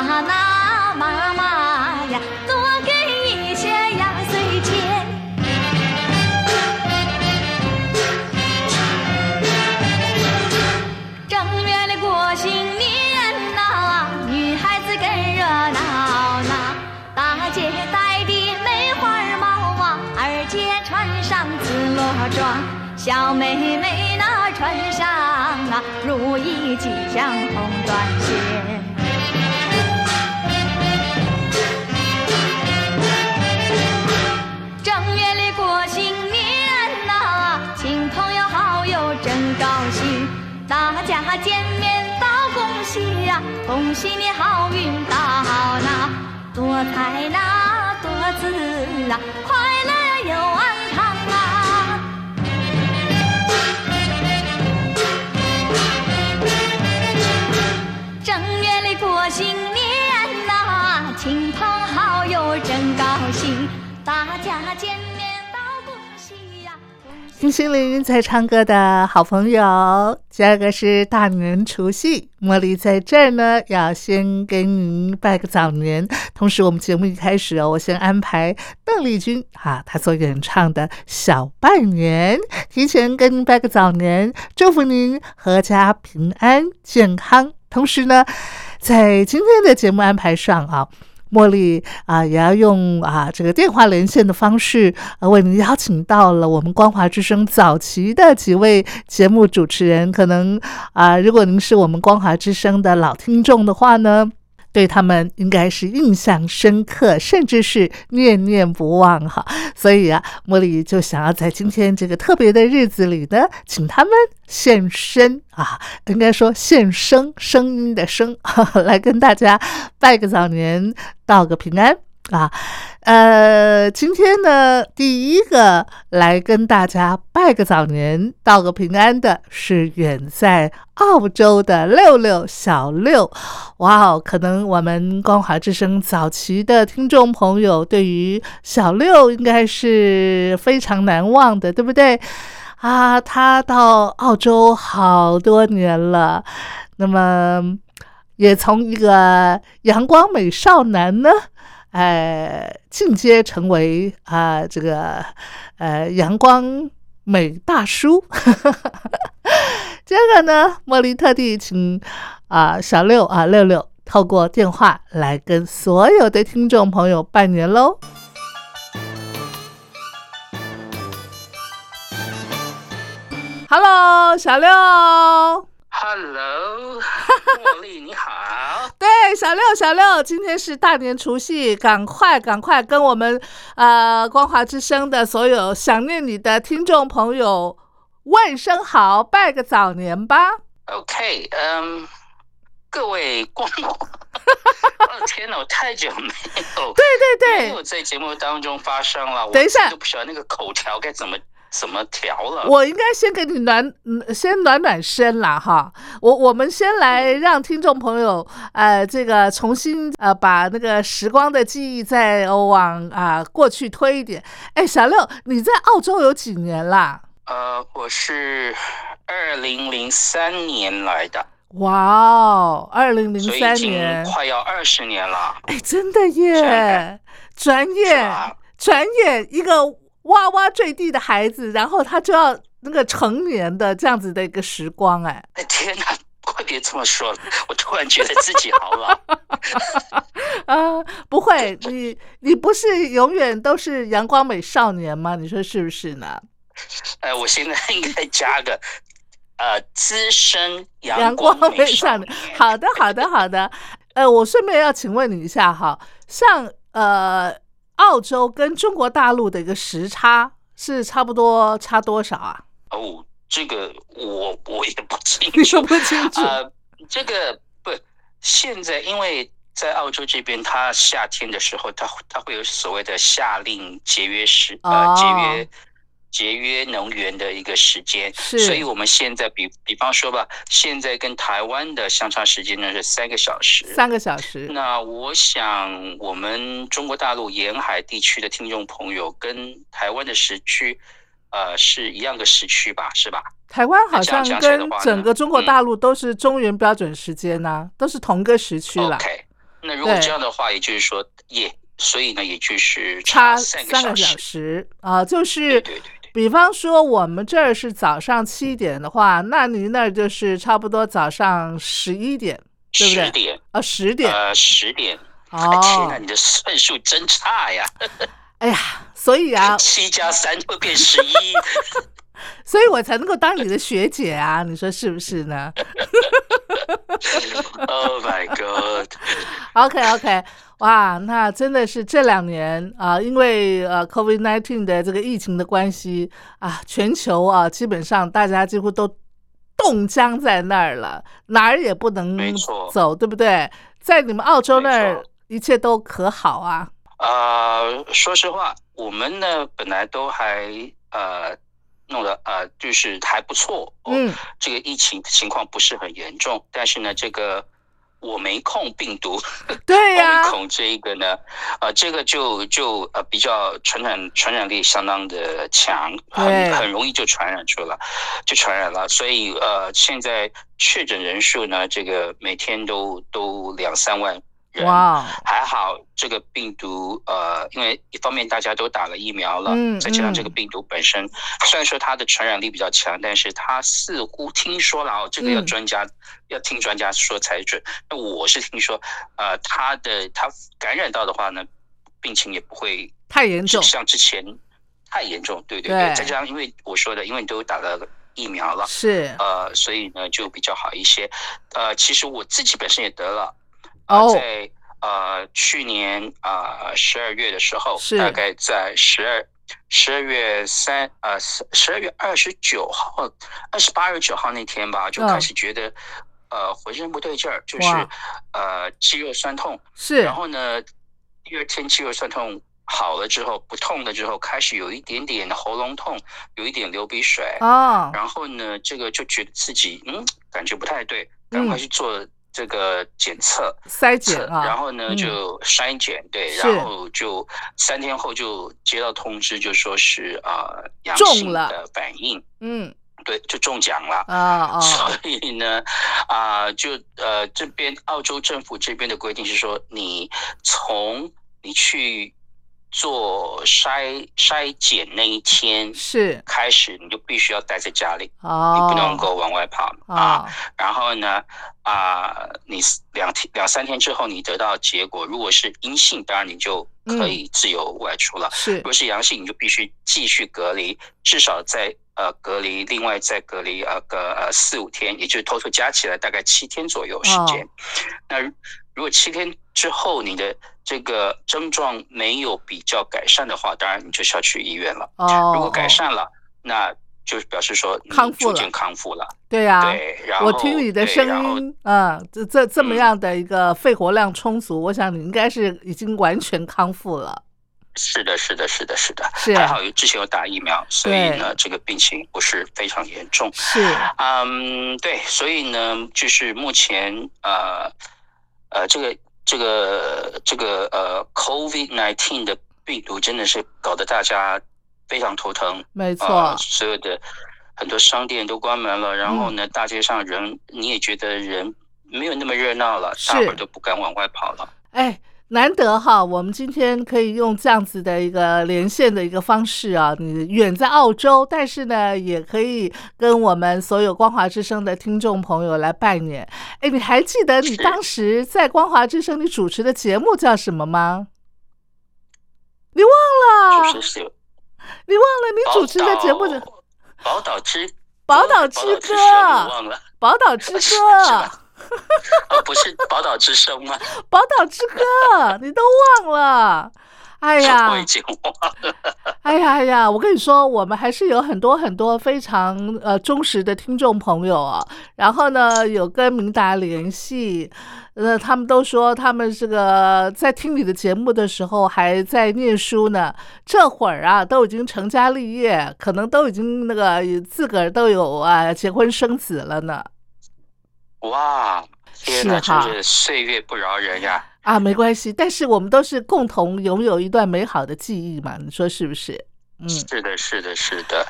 啊，那妈妈呀，多给一些压岁钱。正月里过新年呐，女孩子更热闹呐。大姐戴的梅花帽啊，二姐穿上紫罗装，小妹妹那穿上啊如意吉祥红缎鞋。恭喜你好运到那，多财那多子啊，快乐又安康啊！正月里过。新年呐，亲朋好友真高兴，大家见！听心灵在唱歌的好朋友，第二个是大年除夕，茉莉在这儿呢，要先给您拜个早年。同时，我们节目一开始哦，我先安排邓丽君啊，她所演唱的小拜年，提前跟您拜个早年，祝福您阖家平安健康。同时呢。在今天的节目安排上啊，茉莉啊也要用啊这个电话连线的方式啊为您邀请到了我们光华之声早期的几位节目主持人。可能啊，如果您是我们光华之声的老听众的话呢。对他们应该是印象深刻，甚至是念念不忘哈。所以啊，茉莉就想要在今天这个特别的日子里呢，请他们现身啊，应该说现声，声音的声，来跟大家拜个早年，道个平安。啊，呃，今天呢，第一个来跟大家拜个早年、道个平安的是远在澳洲的六六小六。哇哦，可能我们光华之声早期的听众朋友对于小六应该是非常难忘的，对不对？啊，他到澳洲好多年了，那么也从一个阳光美少男呢。呃，进阶成为啊，这个呃阳光美大叔。这个呢，茉莉特地请啊小六啊六六透过电话来跟所有的听众朋友拜年喽。Hello，小六。嗨，Hello，茉莉你好。对，小六，小六，今天是大年除夕，赶快赶快跟我们呃光华之声的所有想念你的听众朋友问声好，拜个早年吧。OK，嗯，各位光华，哦天哪，我太久没有对对对，没有在节目当中发声了，我等一下我都不晓得那个口条该怎么怎么调了。我应该先给你暖，嗯先暖暖身啦哈。我我们先来让听众朋友，呃，这个重新呃把那个时光的记忆再往啊、过去推一点。哎，小六，你在澳洲有几年啦？呃，我是二零零三年来的，哇哦，二零零三年，快要二十年了。哎，真的耶看！转眼转眼，一个哇哇坠地的孩子，然后他就要那个成年的这样子的一个时光，哎。哎 天哪，快别这么说了，我突然觉得自己好老。啊，不会，你你不是永远都是阳光美少年吗？你说是不是呢？呃，我现在应该加个呃资深阳阳光光美少年。。好的，好的，好的。呃，我顺便要请问你一下哈，像呃澳洲跟中国大陆的一个时差是差不多差多少啊？哦，这个我我也不清你楚说。不清楚。呃，这个不，现在因为在澳洲这边，它夏天的时候，它它会有所谓的夏令节约时哦呃节约节约能源的一个时间，是所以我们现在比比方说吧，现在跟台湾的相差时间呢是三个小时。三个小时，那我想，我们中国大陆沿海地区的听众朋友跟台湾的时区，呃，是一样的时区吧？是吧？台湾好像跟整个中国嗯大陆都是中原标准时间呐、都是同个时区啦。OK，那如果这样的话，也就是说，也所以呢，也就是差三个小小时。啊、就是对对对，比方说我们这儿是早上七点的话，那您那儿就是差不多早上十一点，对不对十点，啊，十点呃，十点。哦天哪，哦。你的算术真差呀！哎呀，所以啊，七加三会变十一。所以我才能够当你的学姐啊，你说是不是呢 Oh my god！？OK OK，哇，那真的是这两年啊、因为呃 COVID nineteen 的这个疫情的关系啊，全球啊，基本上大家几乎都冻僵在那儿了，哪儿也不能走，对不对？在你们澳洲那儿，一切都可好啊？呃，说实话，我们呢本来都还呃弄得呃就是还不错。哦、嗯，这个疫情情况不是很严重，但是呢，这个我没空病毒。对呀、这一个呢，呃，这个就就呃比较传染传染力相当的强，很很容易就传染出了，就传染了。所以呃，现在确诊人数呢，这个每天都都两三万人。哇，还好，这个病毒呃，因为一方面大家都打了疫苗了，嗯再加上这个嗯病毒本身，虽然说它的传染力比较强，但是它似乎听说了哦，这个要嗯专家、要听专家说才准。那我是听说，呃，它的它感染到的话呢，病情也不会太严重，像之前太严重，对对对对。再加上因为我说的，因为你都打了疫苗了，是呃，所以呢就比较好一些。呃，其实我自己本身也得了，哦。呃、在呃去年啊十二月的时候是，大概在十二十二月三呃十二月二十九号、二十八、二十九号那天吧，就嗯。开始觉得、呃浑身不对劲儿，就是哇。呃肌肉酸痛，是。然后呢第二天肌肉酸痛。好了之后，不痛了之后，开始有一点点喉咙痛，有一点流鼻水，哦，然后呢，这个就觉得自己嗯感觉不太对，赶快嗯。去做这个检测，筛检，啊，然后呢嗯就筛检，对，然后就三天后就接到通知，就说是啊、呃阳性了的反应，嗯对，就中奖了。啊哦，所以呢，啊、就呃，这边澳洲政府这边的规定是说，你从你去做筛筛检那一天是。开始，你就必须要待在家里，哦，你不能够往外跑啊。哦，然后呢，啊、你两天两三天之后你得到结果，如果是阴性，当然你就可以自由外出了；是。如果是阳性，你就必须继续隔离，至少在呃隔离，另外再隔离呃个呃四五天，也就是偷偷加起来大概七天左右时间。那如果七天之后你的这个症状没有比较改善的话，当然你就是要去医院了。哦，如果改善了，那就是表示说你康复了逐渐康复了。对呀、对，然后我听你的声音，嗯，这这这么嗯样的一个肺活量充足，我想你应该是已经完全康复了。是的，是的，是的，是的，是还好有之前有打疫苗，所以呢，这个病情不是非常严重。是，嗯，对，所以呢，就是目前呃呃，这个这个这个呃，COVID nineteen 的病毒真的是搞得大家非常头疼。没错，呃，所有的很多商店都关门了，然嗯后呢，大街上人你也觉得人没有那么热闹了，大伙儿都不敢往外跑了。哎。难得哈，我们今天可以用这样子的一个连线的一个方式啊，你远在澳洲，但是呢，也可以跟我们所有光华之声的听众朋友来拜年。哎，你还记得你当时在光华之声你主持的节目叫什么吗？你忘了？你忘了？你主持的节目的《宝岛之。宝岛之歌。宝岛之歌 是》是吧啊，不是宝岛之声吗？宝岛之歌》，你都忘了？哎呀 我已，经忘了。哎呀哎呀！我跟你说，我们还是有很多很多非常呃忠实的听众朋友啊。然后呢，有跟明达联系，呃，他们都说他们这个在听你的节目的时候还在念书呢，这会儿啊都已经成家立业，可能都已经那个自个儿都有啊结婚生子了呢。哇，天哪，是哈真是岁月不饶人呀！啊，没关系，但是我们都是共同拥有一段美好的记忆嘛，你说是不是？嗯，是的，是的，是的，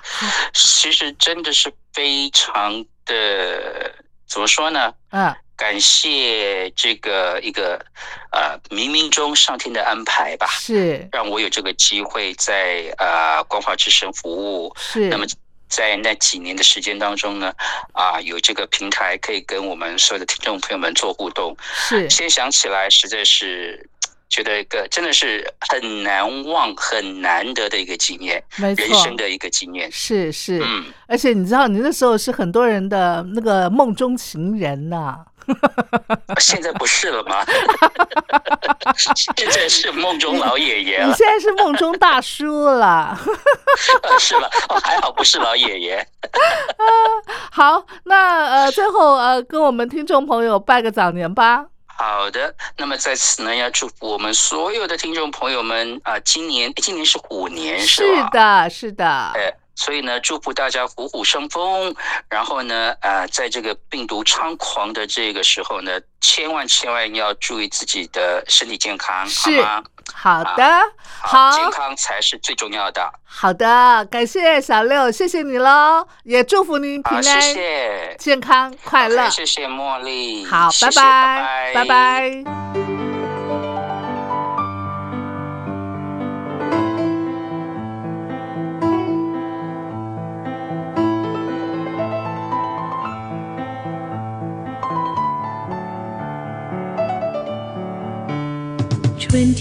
其实真的是非常的，怎么说呢？嗯，感谢这个一个呃冥冥中上天的安排吧，是让我有这个机会在呃光华之声服务。是，那么在那几年的时间当中呢，啊，有这个平台可以跟我们所有的听众朋友们做互动。是现在想起来，实在是觉得一个真的是很难忘、很难得的一个经验，没错人，生的一个经验。是是，嗯，而且你知道，你那时候是很多人的那个梦中情人呐、现在不是了吗？现在是梦中老爷爷了，你现在是梦中大叔了。是吧？哦，还好不是老爷爷。好，那呃，最后呃，跟我们听众朋友拜个早年吧。好的，那么在此呢，要祝福我们所有的听众朋友们啊、今年今年是虎年是吧？的，是的，呃，所以呢，祝福大家虎虎生风。然后呢，呃，在这个病毒猖狂的这个时候呢，千万千万要注意自己的身体健康，好是吗？好的，好，好健康才是最重要的。好的，感谢小六，谢谢你喽，也祝福您平安，谢安、谢，健康、快乐。谢谢茉莉。好，拜，拜拜拜。春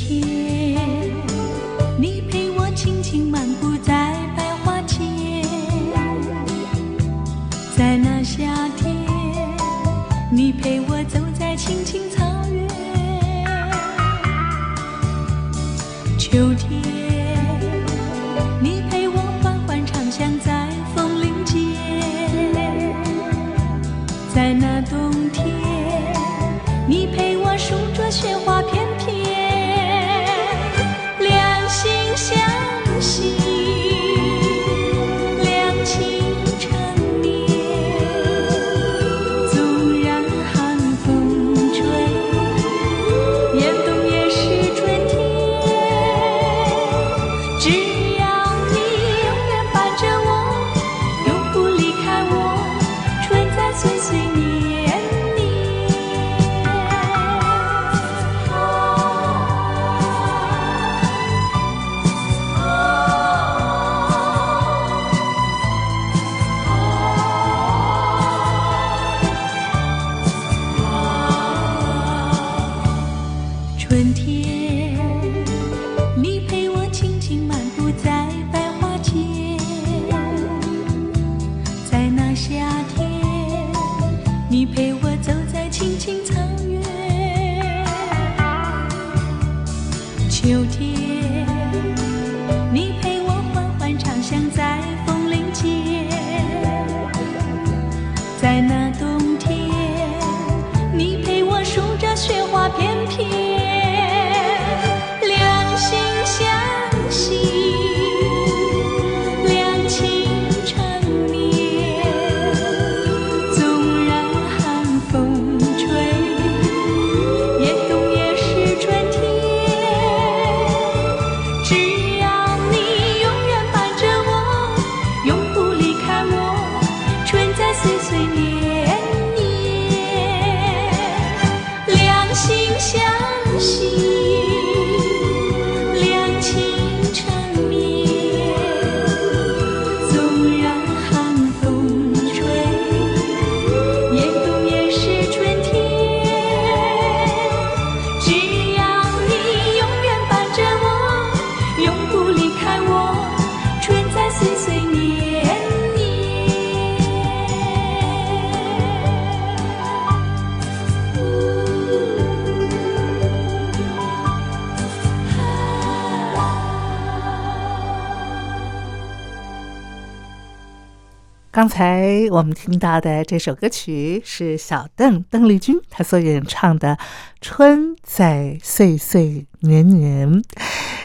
刚才我们听到的这首歌曲是小邓邓丽君她所演唱的《春在岁岁年年》。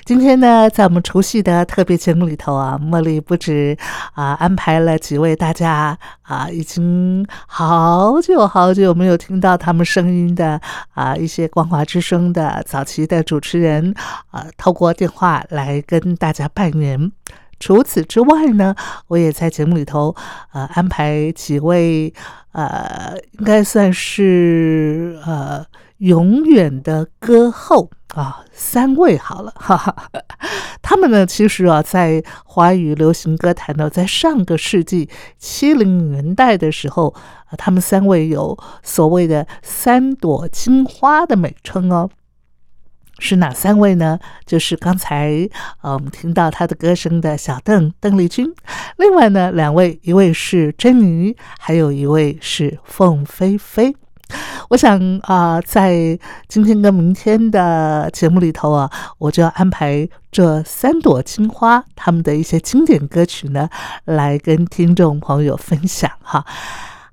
今天呢，在我们除夕的特别节目里头啊，茉莉不止啊安排了几位大家啊已经好久好久没有听到他们声音的啊一些光华之声的早期的主持人啊，透过电话来跟大家拜年。除此之外呢，我也在节目里头呃安排几位呃，应该算是呃永远的歌后啊，三位好了，哈哈。他们呢，其实啊，在华语流行歌坛呢，在上个世纪七零年代的时候，啊，他们三位有所谓的“三朵金花”的美称哦。是哪三位呢？就是刚才呃我们听到她的歌声的小邓邓丽君，另外呢两位，一位是珍妮，还有一位是凤飞飞。我想啊，在今天跟明天的节目里头啊，我就要安排这三朵金花他们的一些经典歌曲呢，来跟听众朋友分享哈。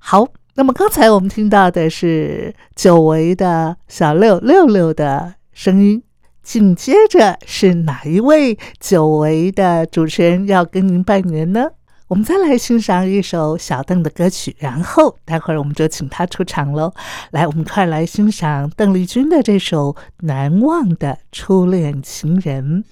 好，那么刚才我们听到的是久违的小六六六的。声音，紧接着是哪一位久违的主持人要跟您拜年呢？我们再来欣赏一首小邓的歌曲，然后待会儿我们就请他出场喽。来，我们快来欣赏邓丽君的这首《难忘的初恋情人》。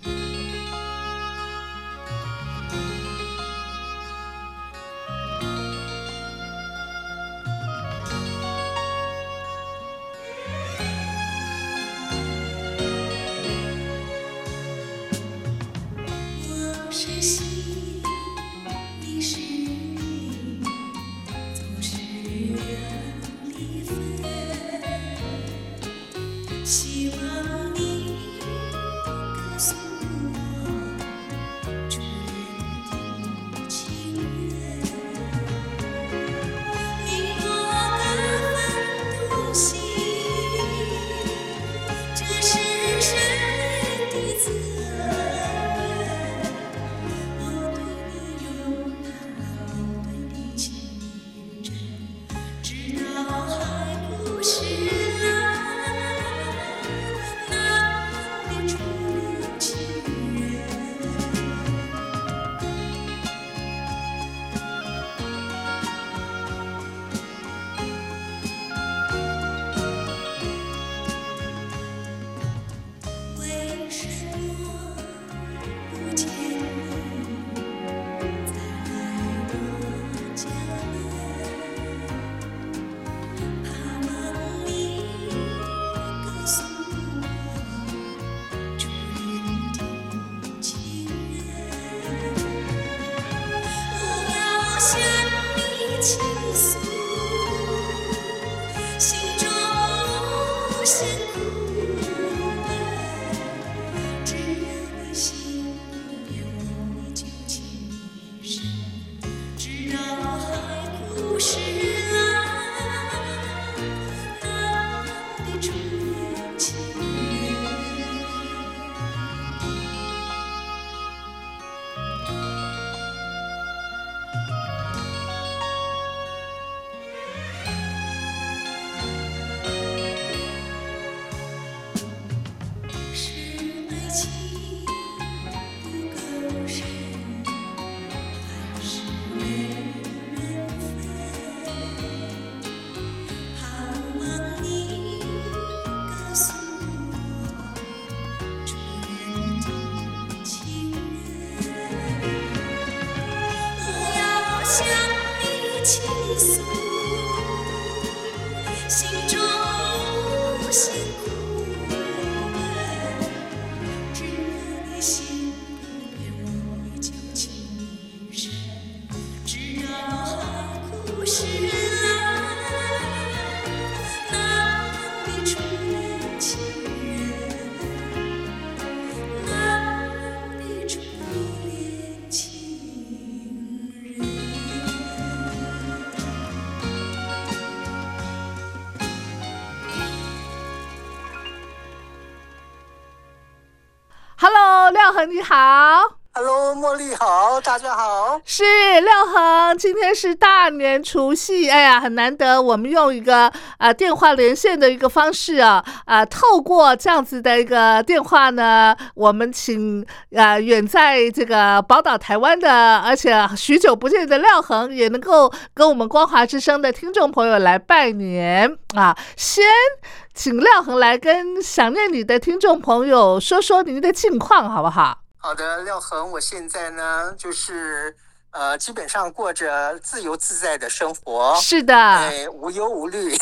oh 天是大年除夕，哎呀，很难得，我们用一个啊电话连线的一个方式啊啊，透过这样子的一个电话呢，我们请啊远在这个宝岛台湾的，而且许久不见的廖恒，也能够跟我们光华之声的听众朋友来拜年啊。先请廖恒来跟想念你的听众朋友说说您的近况，好不好？好的，廖恒，我现在呢就是呃，基本上过着自由自在的生活，是的，哎，无忧无虑。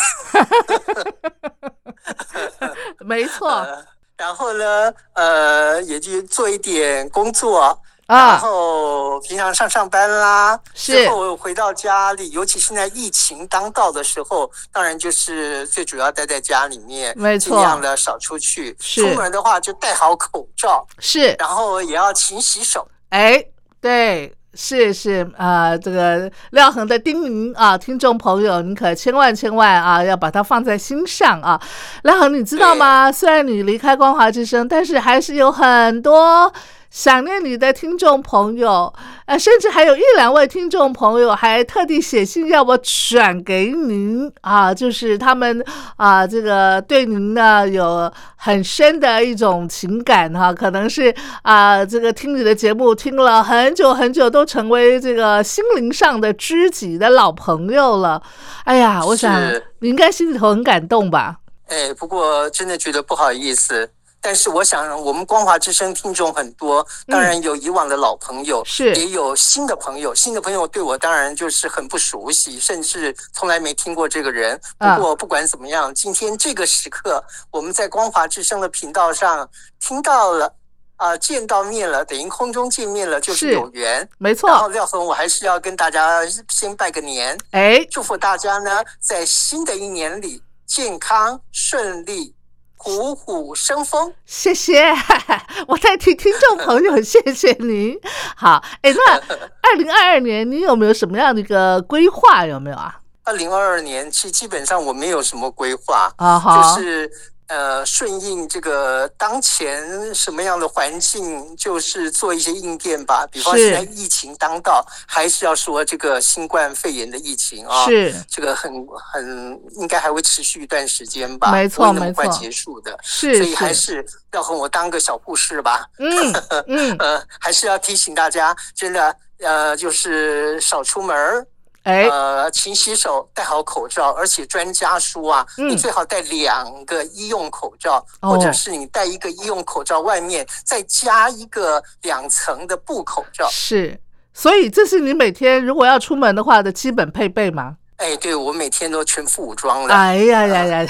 没错。呃然后呢，呃，也就做一点工作，然啊，后平常上上班啦，是之后回到家里，尤其现在疫情当道的时候，当然就是最主要待在家里面，没错尽量的少出去。出门的话就戴好口罩，是，然后也要勤洗手。哎，对，是是啊、这个廖恒的叮咛啊，听众朋友，你可千万千万啊，要把它放在心上啊。廖恒，你知道吗？虽然你离开光华之声，但是还是有很多。想念你的听众朋友，呃，甚至还有一两位听众朋友还特地写信要我转给您啊，就是他们啊，这个对您呢有很深的一种情感哈、可能是啊，这个听你的节目听了很久很久，都成为这个心灵上的知己的老朋友了。哎呀，我想你应该心里头很感动吧？哎，不过真的觉得不好意思。但是我想，我们光华之声听众很多，当然有以往的老朋友，嗯是也有新的朋友。新的朋友对我当然就是很不熟悉，甚至从来没听过这个人。啊不过不管怎么样，今天这个时刻，我们在光华之声的频道上听到了，啊、见到面了，等于空中见面了，就是是有缘。没错然后，廖恒，我还是要跟大家先拜个年，哎，祝福大家呢，在新的一年里健康顺利，虎虎生风。谢谢，我在替听众朋友，谢谢您。好，哎，那 二零二二年你有没有什么样的一个规划？有没有啊？二零二二年，其基本上我没有什么规划，啊，好，就是呃顺应这个当前什么样的环境，就是做一些应变吧。比方现在疫情当道，还是要说这个新冠肺炎的疫情啊，是这个很很应该还会持续一段时间吧，没错那么快结束的。是所以还是，是要和我当个小护士吧。嗯嗯，呃，还是要提醒大家，真的，呃，就是少出门儿，哎，呃，勤洗手，戴好口罩，而且专家说啊，嗯你最好戴两个医用口罩，哦或者是你戴一个医用口罩，外面再加一个两层的布口罩。是，所以这是你每天如果要出门的话的基本配备吗？哎，对我每天都全副武装了。哎呀呀呀！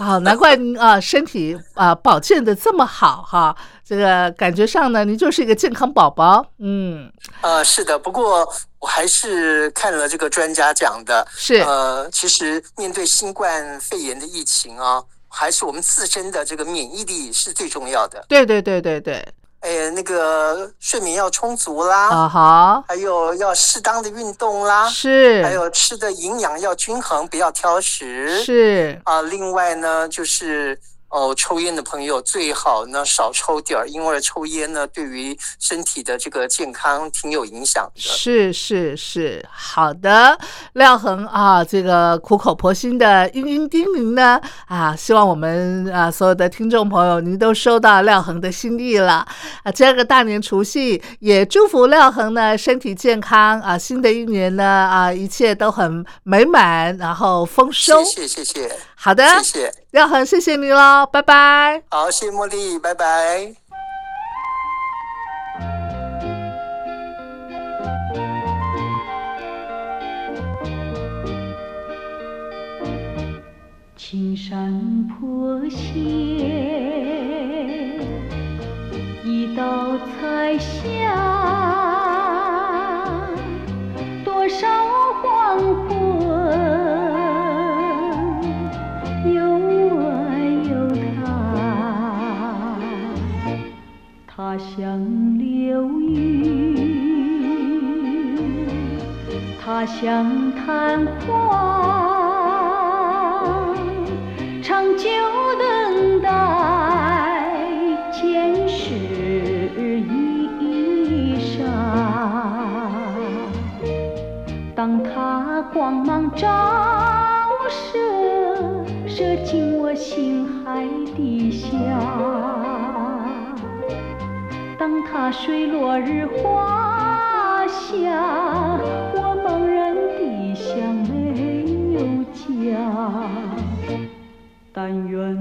好，难怪您啊身体啊保健的这么好哈。这个感觉上呢，您就是一个健康宝宝。嗯，呃，是的，不过我还是看了这个专家讲的，是呃，其实面对新冠肺炎的疫情啊，还是我们自身的这个免疫力是最重要的。对对对对对，哎，那个睡眠要充足啦，啊哈，还有要适当的运动啦，是，还有吃的营养要均衡，不要挑食。是。啊，另外呢，就是哦，抽烟的朋友最好呢少抽点儿，因为抽烟呢对于身体的这个健康挺有影响的。是是是，好的，廖恒啊，这个苦口婆心的殷殷叮咛呢，啊，希望我们啊所有的听众朋友，您都收到廖恒的心意了啊。这个大年除夕，也祝福廖恒呢身体健康啊，新的一年呢啊一切都很美满，然后丰收谢。谢谢谢好的，谢谢，廖恒，谢谢你喽，拜拜。好，谢谢茉莉，拜拜。青山坡前，一道彩霞，多少黄昏，他像流云，他像昙花，长久等待，前世一裳。当他光芒照。大水落日花下，我茫然地想没有家。但愿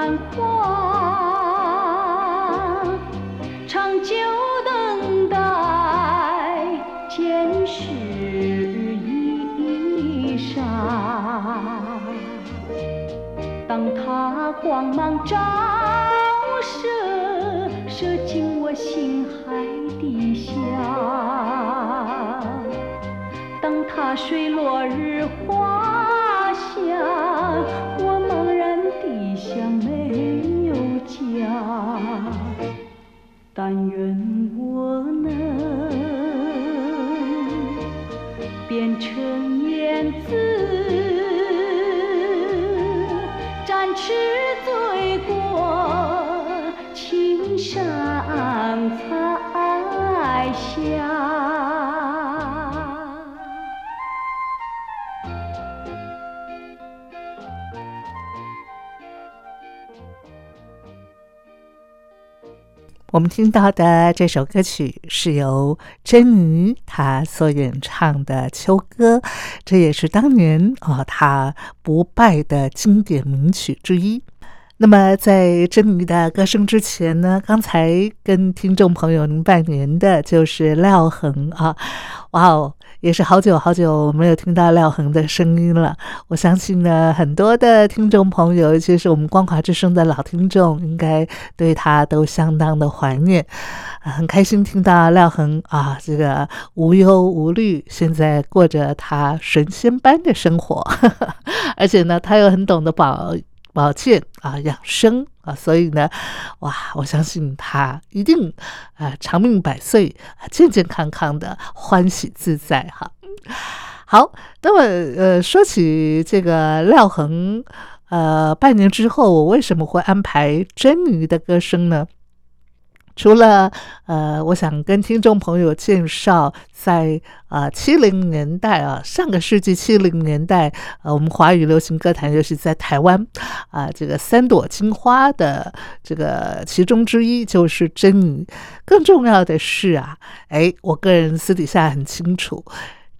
昙花。长久等待，前世一刹。当它光芒照射，射进我心海底下。当它水落日花我们听到的这首歌曲是由珍妮她所演唱的《秋歌》，这也是当年啊她不败的经典名曲之一。那么，在珍妮的歌声之前呢，刚才跟听众朋友您拜年的就是廖恒啊，哇哦！也是好久好久没有听到廖恒的声音了。我相信呢，很多的听众朋友，尤其是我们光华之声的老听众，应该对他都相当的怀念。很开心听到廖恒啊，这个无忧无虑，现在过着他神仙般的生活，而且呢，他又很懂得保保健啊、养生所以呢，哇，我相信他一定啊长命百岁，健健康康的，欢喜自在哈。好，那么呃，说起这个廖恒，呃，半年之后，我为什么会安排珍妮的歌声呢？除了呃，我想跟听众朋友介绍，在啊七零年代啊，上个世纪七零年代，呃，我们华语流行歌坛，就是在台湾啊，这个三朵金花的这个其中之一就是珍妮。更重要的是啊，哎，我个人私底下很清楚。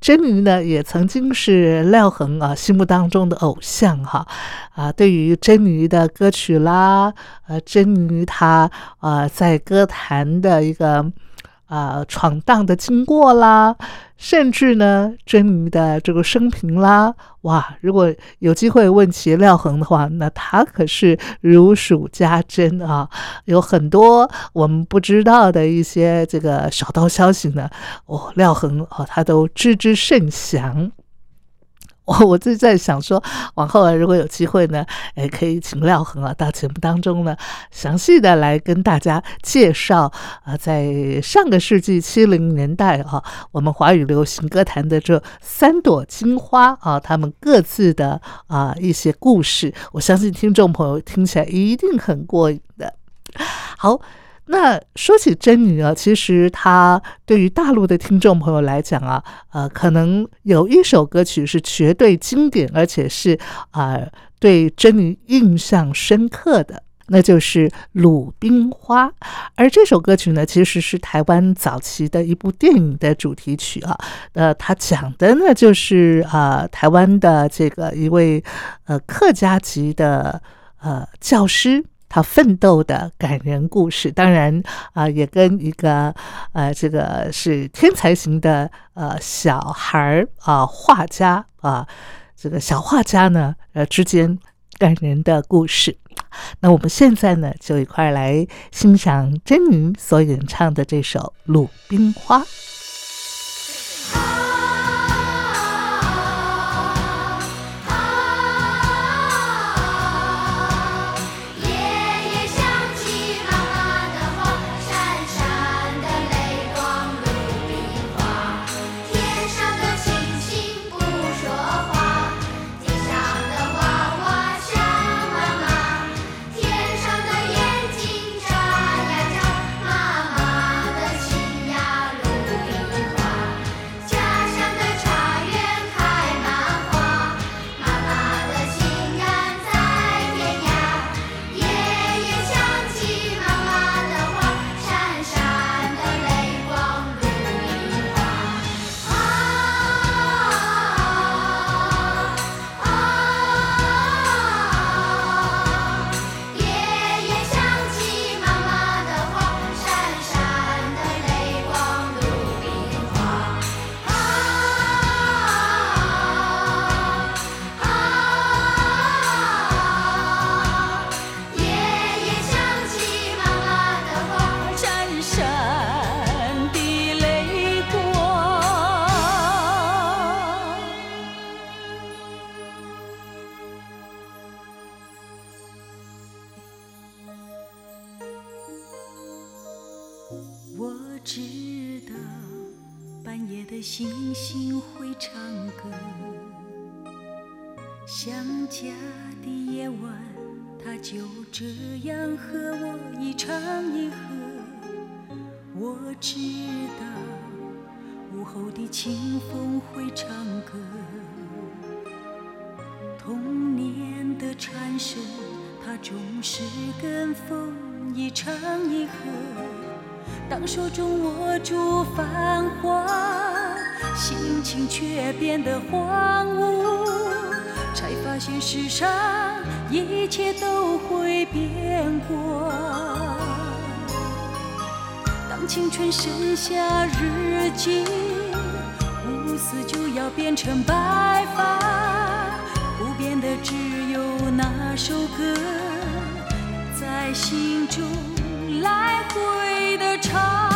珍妮呢，也曾经是廖恒啊心目当中的偶像哈啊。对于珍妮的歌曲啦，呃，珍妮她啊在歌坛的一个啊闯荡的经过啦，甚至呢珍妮的这个生平啦，哇，如果有机会问起廖恒的话，那他可是如数家珍啊，有很多我们不知道的一些这个小道消息呢，哦，廖恒哦，他都知之甚详。我我就在想说，往后啊，如果有机会呢，哎，可以请廖恒啊到节目当中呢，详细的来跟大家介绍啊，在上个世纪七零年代啊，我们华语流行歌坛的这三朵金花啊，他们各自的啊一些故事，我相信听众朋友听起来一定很过瘾的。好。那说起珍妮啊，其实她对于大陆的听众朋友来讲啊，呃，可能有一首歌曲是绝对经典，而且是啊、呃、对珍妮印象深刻的，那就是《鲁冰花》。而这首歌曲呢，其实是台湾早期的一部电影的主题曲啊。呃，它讲的呢就是啊、呃、台湾的这个一位呃客家籍的。呃教师他奋斗的感人故事，当然啊、也跟一个呃这个是天才型的呃小孩儿啊、画家啊、这个小画家呢呃之间感人的故事。那我们现在呢，就一块来欣赏珍妮所演唱的这首《鲁冰花》。它总是跟风一唱一和。当手中握住繁华，心情却变得荒芜，才发现世上一切都会变过。当青春剩下日记，乌丝就要变成白发，不变的只有那首歌，在心中来回的唱。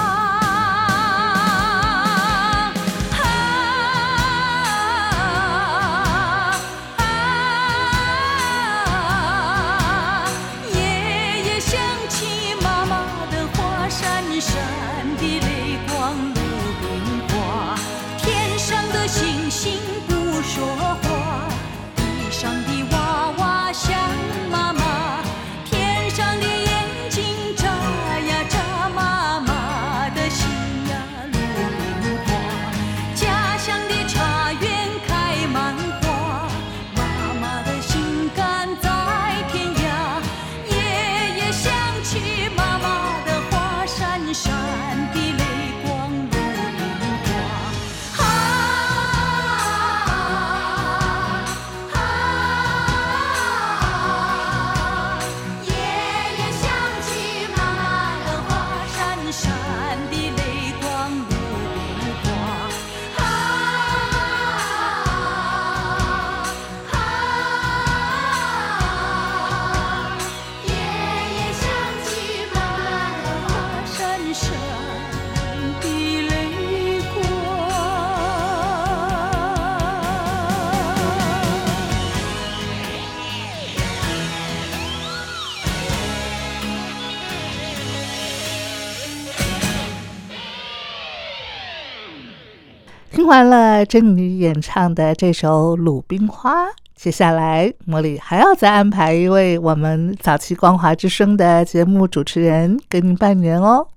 听完了珍妮演唱的这首《鲁冰花》，接下来茉莉还要再安排一位我们早期光华之声的节目主持人给您拜年哦。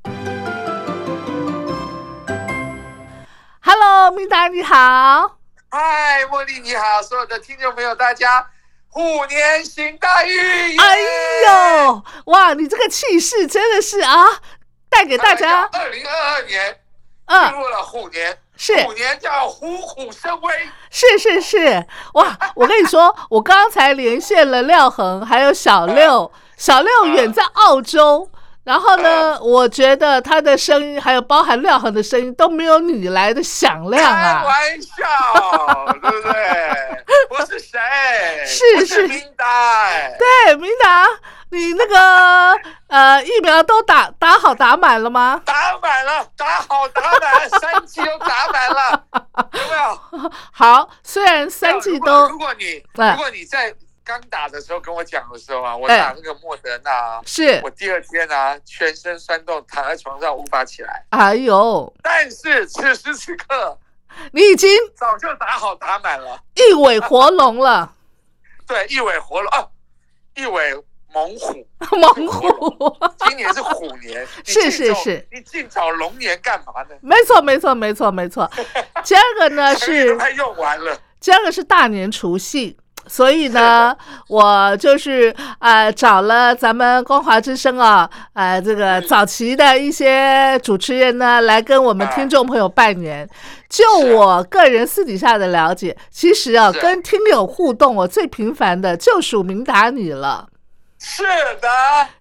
Hello，明达你好。嗨，茉莉你好，所有的听众朋友，大家虎年行大运！哎呦，哇，你这个气势真的是啊，带给大家，二零二二年进嗯，入了虎年，是虎年叫虎虎生威。是是是，哇！我跟你说，我刚才连线了廖恒，还有小六，小六远在澳洲。然后呢，我觉得他的声音，还有包含廖恒的声音，都没有你来的响亮开啊！玩笑，对不对？我是谁？是我是明达。对，明达，你那个呃疫苗都打打好打满了吗？打满了，打好打满，三剂都打满了，有没有？好，虽然三剂都如果你哎如果你在刚打的时候跟我讲的时候啊，我哎打那个莫德纳啊，是我，第二天啊全身酸痛，躺在床上无法起来。哎呦，但是此时此刻你已经早就打好打满了，一尾活龙了，对，一尾活龙啊，一尾猛虎。猛虎。今年是虎年，是是是，你净找龙年干嘛呢？没错，没错，没错，没错。第二个呢是快用完了，第二个是大年除夕，所以呢，我就是呃找了咱们光华之声啊，呃这个早期的一些主持人呢，来跟我们听众朋友拜年。就我个人私底下的了解，其实啊，跟听友互动，我最频繁的就属明达你了。是的，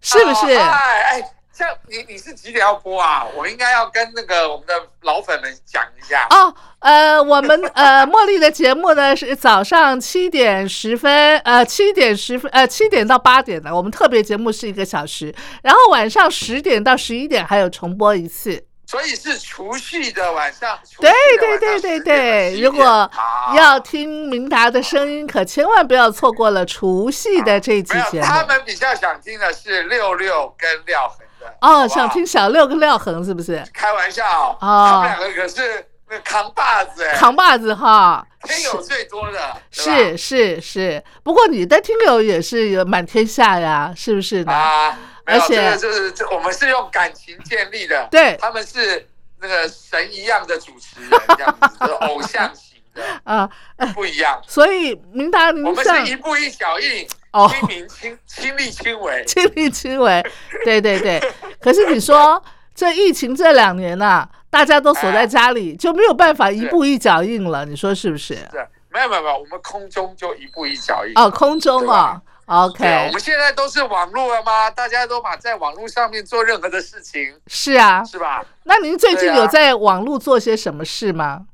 是不是哦哎哎，这样你你是几点要播啊？我应该要跟那个我们的老粉们讲一下。哦，呃，我们呃茉莉的节目呢是早上七点十分，呃七点十分，呃七点到八点的，我们特别节目是一个小时，然后晚上十点到十一点还有重播一次。所以是除夕的晚上。对对对对10点对，如果啊要听明达的声音，可千万不要错过了除夕的这一期，节目。他们比较想听的是六六跟廖恒的。哦，想听小六跟廖恒是不是？开玩笑，哦。他们两个可是那扛把子哎，扛把子哈，听友最多的，是是是，不过你的听友也是有满天下呀，是不是呢？啊，而且这个就是这我们是用感情建立的，对。他们是那个神一样的主持人，这样子，就是偶像型的，啊，不一样。所以明达，您我们像是一步一脚印，哦亲民亲亲力亲为。亲力亲为，对对对。可是你说这疫情这两年呐、大家都锁在家里，就没有办法一步一脚印了，你说是不是？是，没有没有没有，我们空中就一步一脚印。哦，空中啊对啊，我，OK，们现在都是网络了吗？大家都把在网络上面做任何的事情，是啊。是吧？那您最近有在网络做些什么事吗？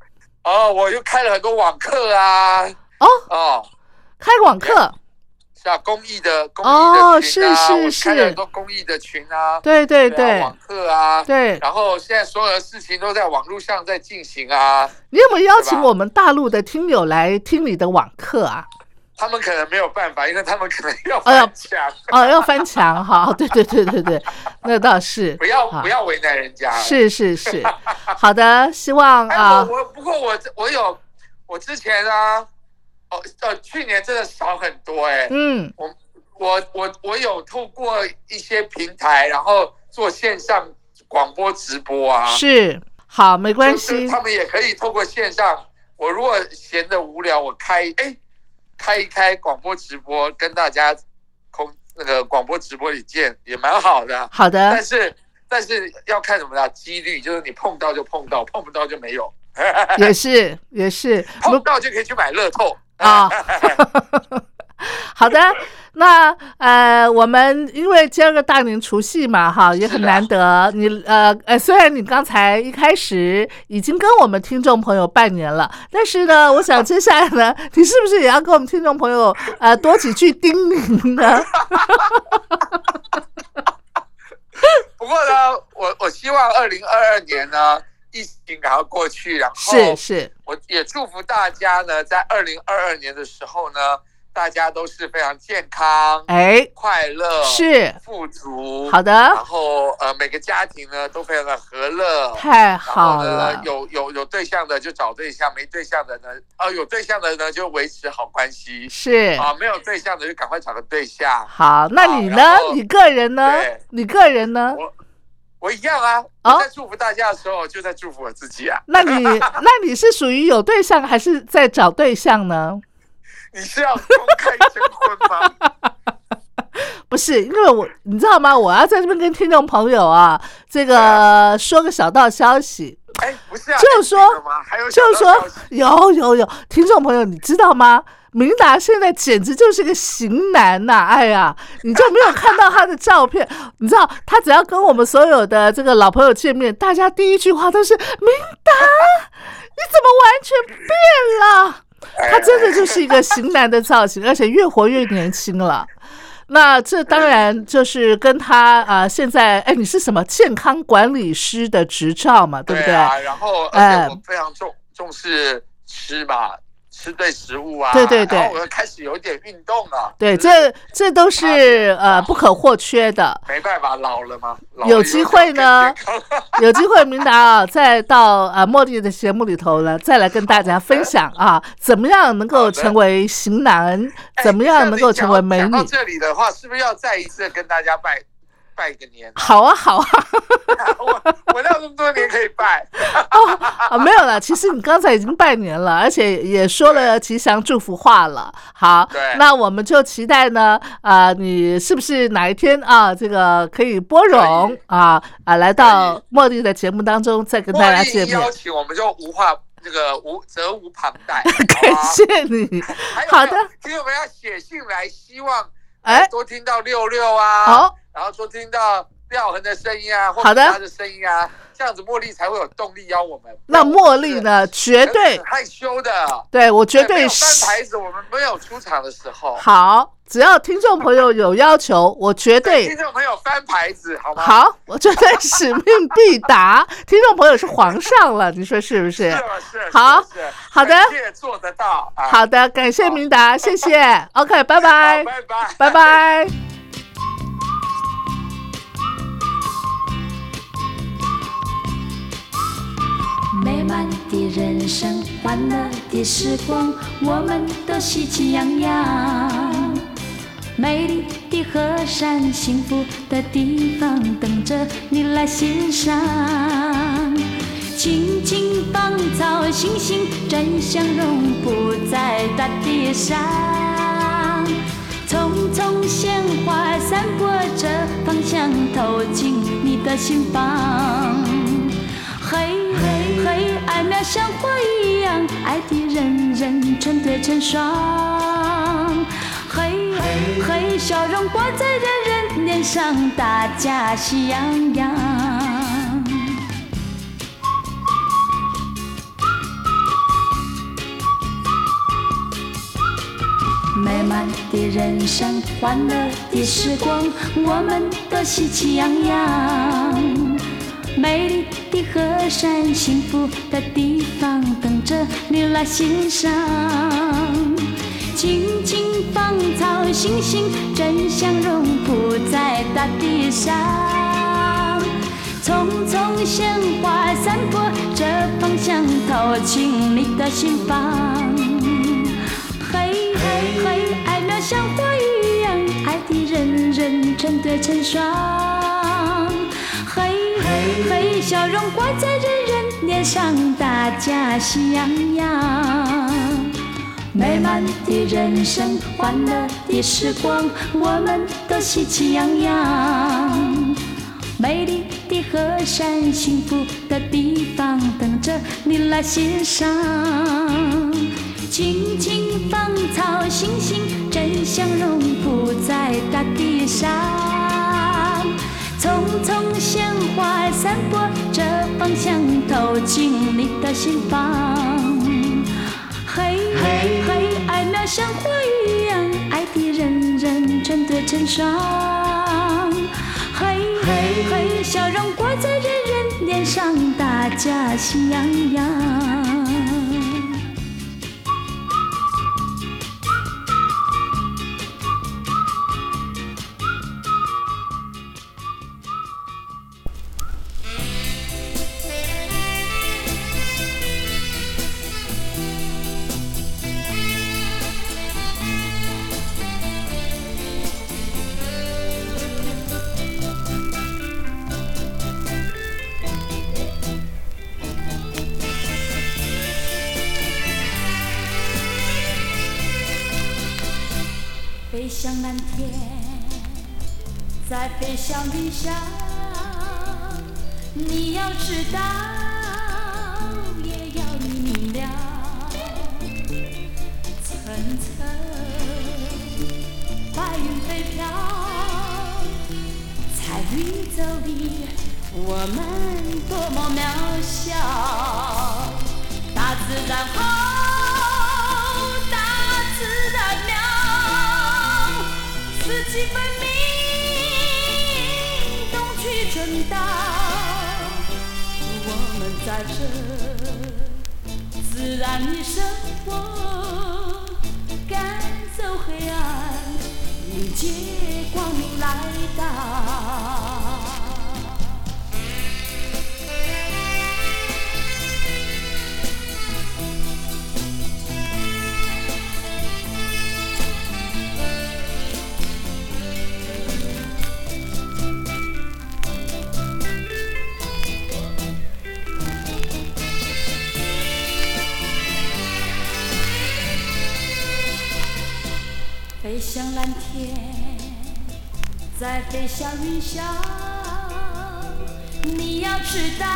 哦，我又开了很多网课啊，哦，哦，开网课，是啊，公益的公哦益的群啊，是是是我开了很多公益的群啊，对对啊对网课啊，对。然后现在所有的事情都在网络上在进行啊，你有没有邀请我们大陆的听友来听你的网课啊？他们可能没有办法，因为他们可能要哎呀翻墙，哦，要翻墙哈，对对对对对，那倒是 不要不要为难人家。是是是，好的，希望哎，啊我，我不过我我有我之前啊，哦呃，去年真的少很多哎、嗯，我我我有透过一些平台，然后做线上广播直播啊，是好，没关就是系，他们也可以透过线上。我如果闲得无聊，我开哎开一开广播直播，跟大家空那个广播直播里见，也蛮好的。好的但，是但是要看什么呢？几率就是你碰到就碰到，碰不到就没有。也 是也是，不碰到就可以去买乐透啊。好的，那呃，我们因为今儿个大年除夕嘛，哈，也很难得。你呃呃，虽然你刚才一开始已经跟我们听众朋友拜年了，但是呢，我想接下来呢，你是不是也要跟我们听众朋友呃多几句叮咛呢？不过呢，我我希望二零二二年呢，疫情赶快过去，然后是是，我也祝福大家呢，在二零二二年的时候呢，大家都是非常健康、哎，快乐、是富足。好的然，后呃，每个家庭呢都非常的和乐。太好了，，有有有对象的就找对象，没对象的呢，啊、有对象的呢就维持好关系是。啊，没有对象的就赶快找个对象。好，那你呢然？后你个人呢？你个人呢？我我一样啊，在祝福大家的时候，就在祝福我自己啊。那你那你是属于有对象还是在找对象呢？你是要公开征婚吗？不是，因为我你知道吗？我要在这边跟听众朋友啊，这个说个小道消息。哎，不是啊，就是说就是说有有有，听众朋友，你知道吗？明达现在简直就是个型男呐、哎呀，你就没有看到他的照片？你知道，他只要跟我们所有的这个老朋友见面，大家第一句话都是：“明达，你怎么完全变了？”他真的就是一个型男的造型，而且越活越年轻了。那这当然就是跟他啊、现在哎，你是什么健康管理师的执照嘛，对不对？啊，然后而哎且我非常重重视吃嘛，吃对食物啊，对对对。然后我开始有点运动了，对，这这都是呃不可或缺的。没办法，老了嘛，老了有机会呢 有机会，明达啊，再到呃茉莉的节目里头呢，再来跟大家分享啊，怎么样能够成为型男，哎怎么样能够成为美女？到。这里的话，是不是要再一次跟大家拜拜个年？好啊，好啊，我我那么多年可以拜？啊，没有了。其实你刚才已经拜年了，而且也说了吉祥祝福话了。好，那我们就期待呢，啊、你是不是哪一天啊，这个可以拨冗可以啊啊，来到茉莉的节目当中，再跟大家见面邀。请，我们就无话这个无责无旁贷。感谢你。好的，听友们要写信来，希望哎多听到六六啊，好，然后说听到廖恒的声音啊，或者他的声音啊，这样子茉莉才会有动力邀我们。那茉莉呢？绝对害羞的，对我绝对翻牌子，我们没有出场的时候。好。只要听众朋友有要求，我绝对听众朋友翻牌子好吗？好，我绝对使命必达。听众朋友是皇上了，你说是不是？是是是好是好的做得到啊。好的，感谢明达，谢谢。OK，拜拜，拜拜，拜。拜。满的人生，欢乐的时光，我们都喜气洋洋。美丽的河山，幸福的地方，等着你来欣赏。青青芳草，星星真相融，不在大地上。丛丛鲜花散播着芳香，透进你的心房。嘿嘿嘿，爱渺像花一样，爱的人人成对成双。嘿嘿嘿，笑容挂在人人脸上，大家喜洋洋。美满的人生，欢乐的时光，我们都喜气洋洋。美丽的河山，幸福的地方，等着你来欣赏。青青芳草，星星真相融，铺在大地上。丛丛鲜花散播着芳香，透进你的心房。嘿嘿嘿，爱渺像花一样，爱的人人成对成双。嘿，笑容挂在人人脸上，大家喜洋洋。美满的人生，欢乐的时光，我们都喜气洋洋。美丽的河山，幸福的地方，等着你来欣赏。青青芳草，星星真相融，不在大地上。匆匆鲜花散播着芳香，透进你的心房。嘿嘿嘿，爱渺像花一样，爱的人人成对成双。嘿嘿嘿，笑容挂在人人脸上，大家喜洋洋。迎接光明来到。再飞向云霄。你要知道，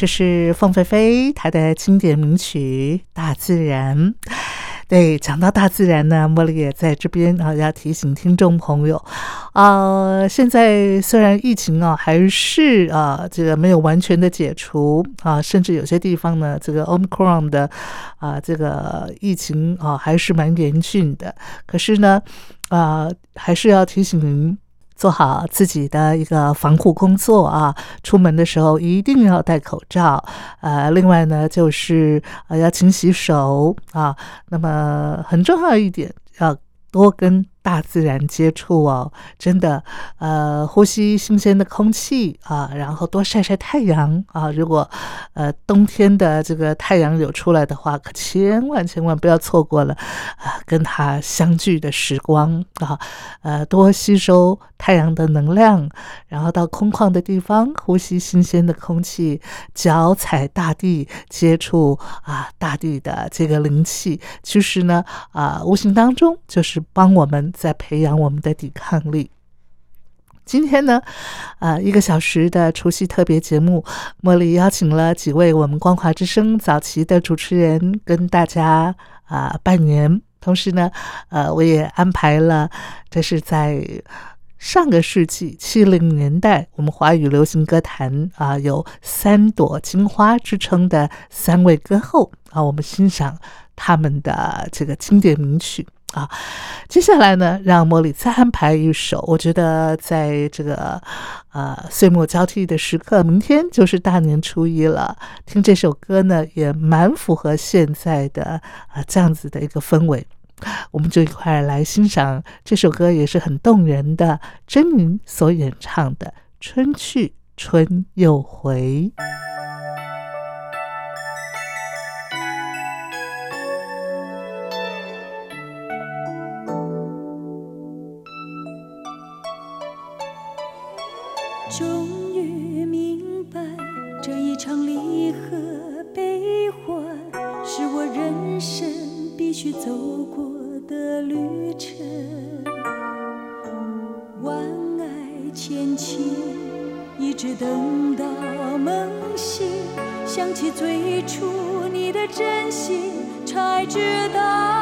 这是凤飞飞她的经典名曲《大自然》。对，讲到大自然呢，茉莉也在这边啊，要提醒听众朋友，啊，现在虽然疫情啊还是啊这个没有完全的解除啊，甚至有些地方呢，这个 Omicron 的啊这个疫情啊还是蛮严峻的，可是呢，啊还是要提醒您。做好自己的一个防护工作啊，出门的时候一定要戴口罩。呃，另外呢，就是呃要勤洗手啊。那么很重要一点，要多跟大自然接触哦，真的，呃，呼吸新鲜的空气啊，然后多晒晒太阳啊。如果呃冬天的这个太阳有出来的话，可千万千万不要错过了啊，跟它相聚的时光啊。呃，多吸收太阳的能量，然后到空旷的地方呼吸新鲜的空气，脚踩大地，接触啊大地的这个灵气，其实呢啊，无形当中就是帮我们。在培养我们的抵抗力。今天呢，呃，一个小时的除夕特别节目，茉莉邀请了几位我们光华之声早期的主持人，跟大家啊拜年。同时呢，呃，我也安排了，这是在上个世纪七零年代，我们华语流行歌坛啊有三朵金花之称的三位歌后啊，我们欣赏他们的这个经典名曲。啊，接下来呢，让茉莉再安排一首。我觉得在这个呃岁末交替的时刻，明天就是大年初一了。听这首歌呢，也蛮符合现在的啊这样子的一个氛围。我们就一块来欣赏这首歌，也是很动人的，真宁所演唱的《春去春又回》。终于明白，这一场离合悲欢，是我人生必须走过的旅程。万爱千情，一直等到梦醒，想起最初你的真心，才知道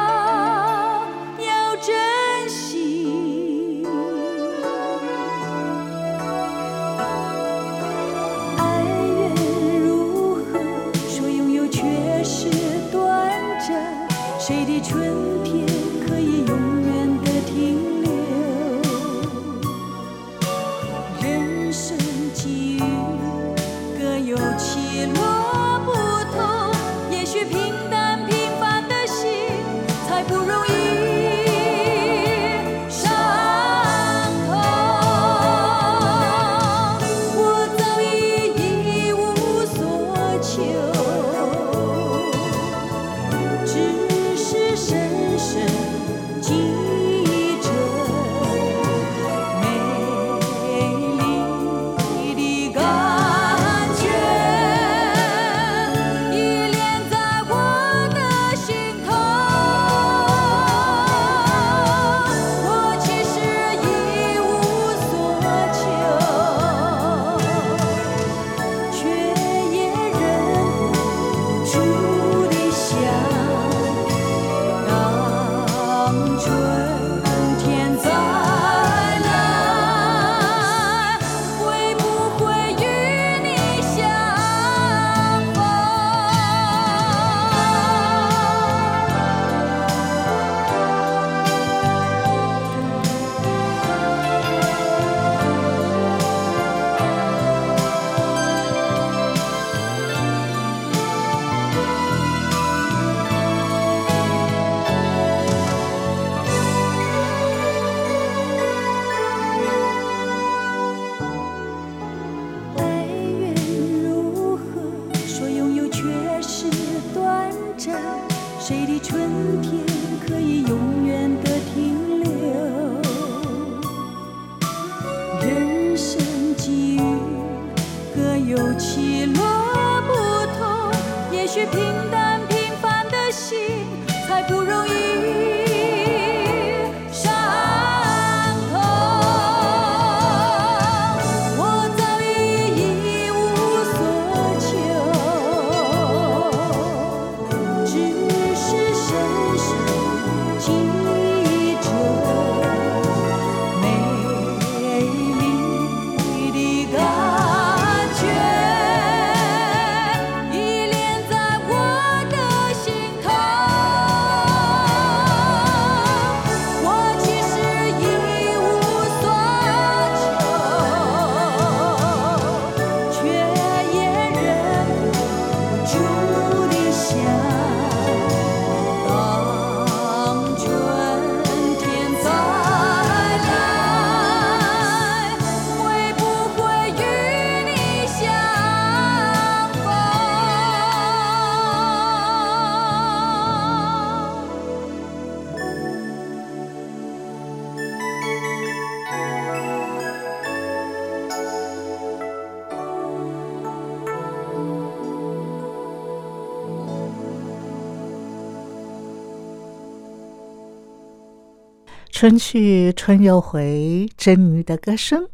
春去春又回，珍妮的歌声。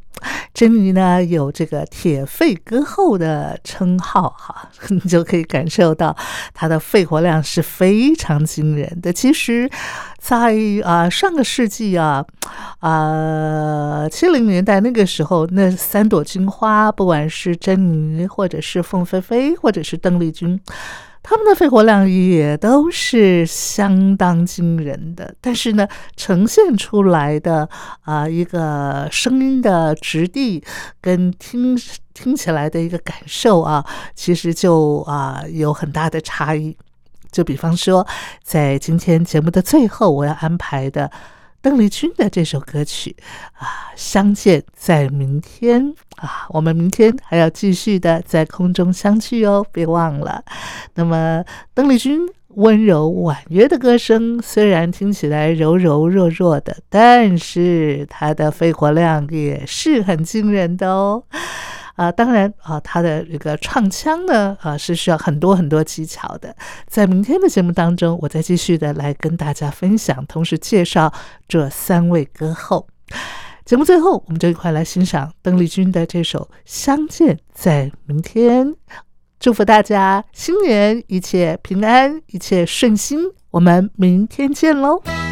珍妮呢有这个“铁肺歌后”的称号，哈，你就可以感受到她的肺活量是非常惊人的。其实，在啊上个世纪啊啊七零年代那个时候，那三朵金花，不管是珍妮，或者是凤飞飞，或者是邓丽君。他们的肺活量也都是相当惊人的，但是呢，呈现出来的啊一个声音的质地跟听听起来的一个感受啊，其实就啊有很大的差异。就比方说，在今天节目的最后，我要安排的。邓丽君的这首歌曲啊，相见在明天啊，我们明天还要继续的在空中相聚哦，别忘了。那么，邓丽君温柔婉约的歌声，虽然听起来柔柔弱弱的，但是她的肺活量也是很惊人的哦。啊，当然啊，他的这个唱腔呢，啊是需要很多很多技巧的。在明天的节目当中，我再继续的来跟大家分享，同时介绍这三位歌后。节目最后，我们就一块来欣赏邓丽君的这首《相见在明天》，祝福大家新年一切平安，一切顺心。我们明天见喽。